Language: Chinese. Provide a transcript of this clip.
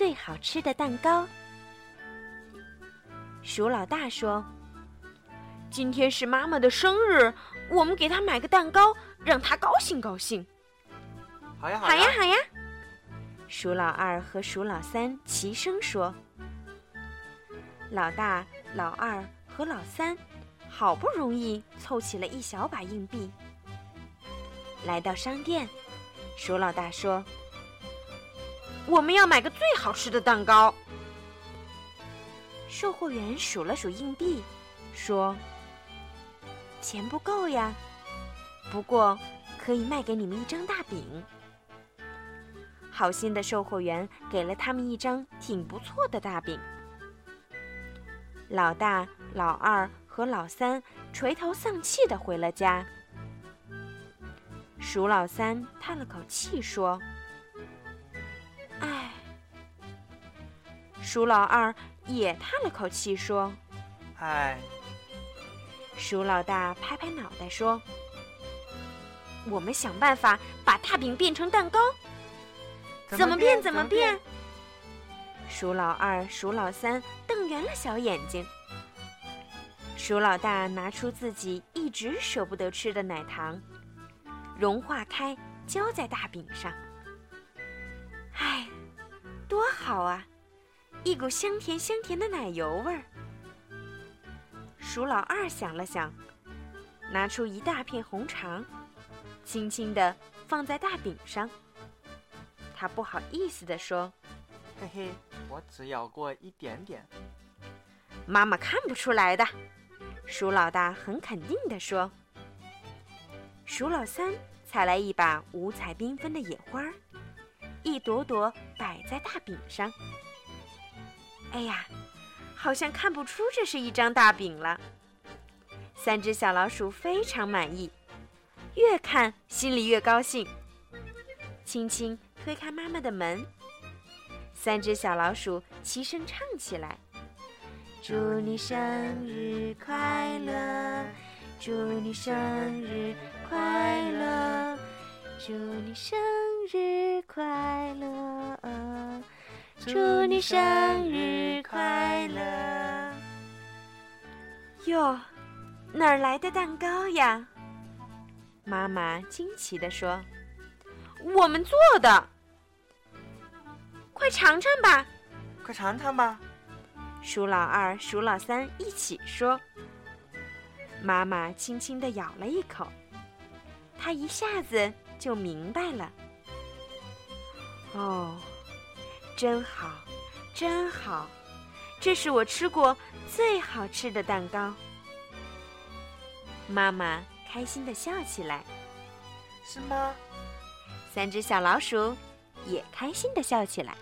最好吃的蛋糕。鼠老大说：“今天是妈妈的生日，我们给她买个蛋糕，让她高兴高兴。”好呀，好呀，好呀！鼠老二和鼠老三齐声说：“老大、老二和老三好不容易凑齐了一小把硬币，来到商店。”鼠老大说：“我们要买个最好吃的蛋糕。”售货员数了数硬币，说：“钱不够呀，不过可以卖给你们一张大饼。”好心的售货员给了他们一张挺不错的大饼。老大、老二和老三垂头丧气的回了家。鼠老三叹了口气说：“鼠老二也叹了口气说：“唉。”鼠老大拍拍脑袋说：“我们想办法把大饼变成蛋糕。”怎么变？怎么变？鼠老二、鼠老三瞪圆了小眼睛。鼠老大拿出自己一直舍不得吃的奶糖，融化开，浇在大饼上。唉，多好啊！一股香甜香甜的奶油味儿。鼠老二想了想，拿出一大片红肠，轻轻地放在大饼上。他不好意思地说：“嘿嘿，我只咬过一点点。”妈妈看不出来的。鼠老大很肯定地说：“鼠老三采来一把五彩缤纷的野花，一朵朵摆在大饼上。哎呀，好像看不出这是一张大饼了。”三只小老鼠非常满意，越看心里越高兴，轻轻。推开妈妈的门，三只小老鼠齐声唱起来：“祝你生日快乐，祝你生日快乐，祝你生日快乐，祝你生日快乐。”哟，哪儿来的蛋糕呀？妈妈惊奇地说。我们做的，快尝尝吧！快尝尝吧！鼠老二、鼠老三一起说。妈妈轻轻地咬了一口，她一下子就明白了。哦，真好，真好，这是我吃过最好吃的蛋糕。妈妈开心地笑起来。是吗？三只小老鼠也开心地笑起来。